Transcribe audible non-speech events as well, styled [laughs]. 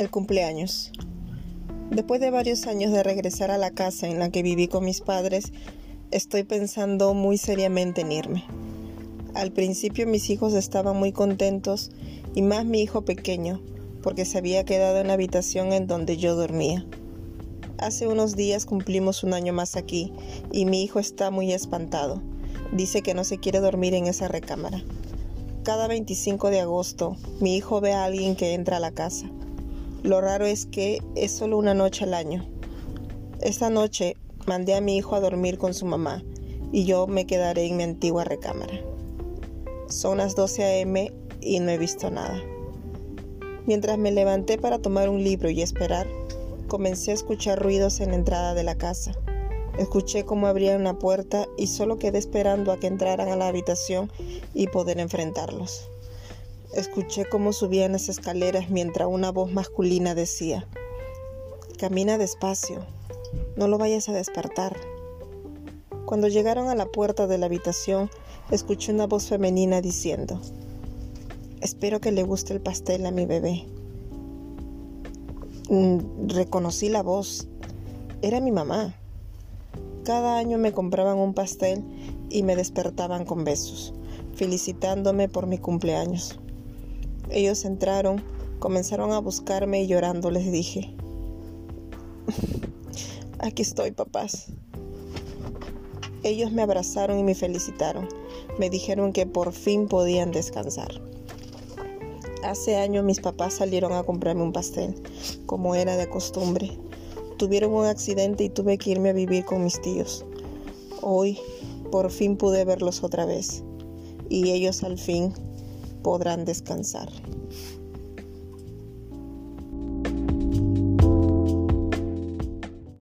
El cumpleaños. Después de varios años de regresar a la casa en la que viví con mis padres, estoy pensando muy seriamente en irme. Al principio mis hijos estaban muy contentos y más mi hijo pequeño, porque se había quedado en la habitación en donde yo dormía. Hace unos días cumplimos un año más aquí y mi hijo está muy espantado. Dice que no se quiere dormir en esa recámara. Cada 25 de agosto mi hijo ve a alguien que entra a la casa. Lo raro es que es solo una noche al año. Esta noche mandé a mi hijo a dormir con su mamá y yo me quedaré en mi antigua recámara. Son las 12 a.m. y no he visto nada. Mientras me levanté para tomar un libro y esperar, comencé a escuchar ruidos en la entrada de la casa. Escuché cómo abrían una puerta y solo quedé esperando a que entraran a la habitación y poder enfrentarlos. Escuché cómo subían las escaleras mientras una voz masculina decía, Camina despacio, no lo vayas a despertar. Cuando llegaron a la puerta de la habitación, escuché una voz femenina diciendo, Espero que le guste el pastel a mi bebé. Mm, reconocí la voz. Era mi mamá. Cada año me compraban un pastel y me despertaban con besos, felicitándome por mi cumpleaños. Ellos entraron, comenzaron a buscarme y llorando les dije, [laughs] aquí estoy papás. Ellos me abrazaron y me felicitaron. Me dijeron que por fin podían descansar. Hace años mis papás salieron a comprarme un pastel, como era de costumbre. Tuvieron un accidente y tuve que irme a vivir con mis tíos. Hoy por fin pude verlos otra vez y ellos al fin podrán descansar.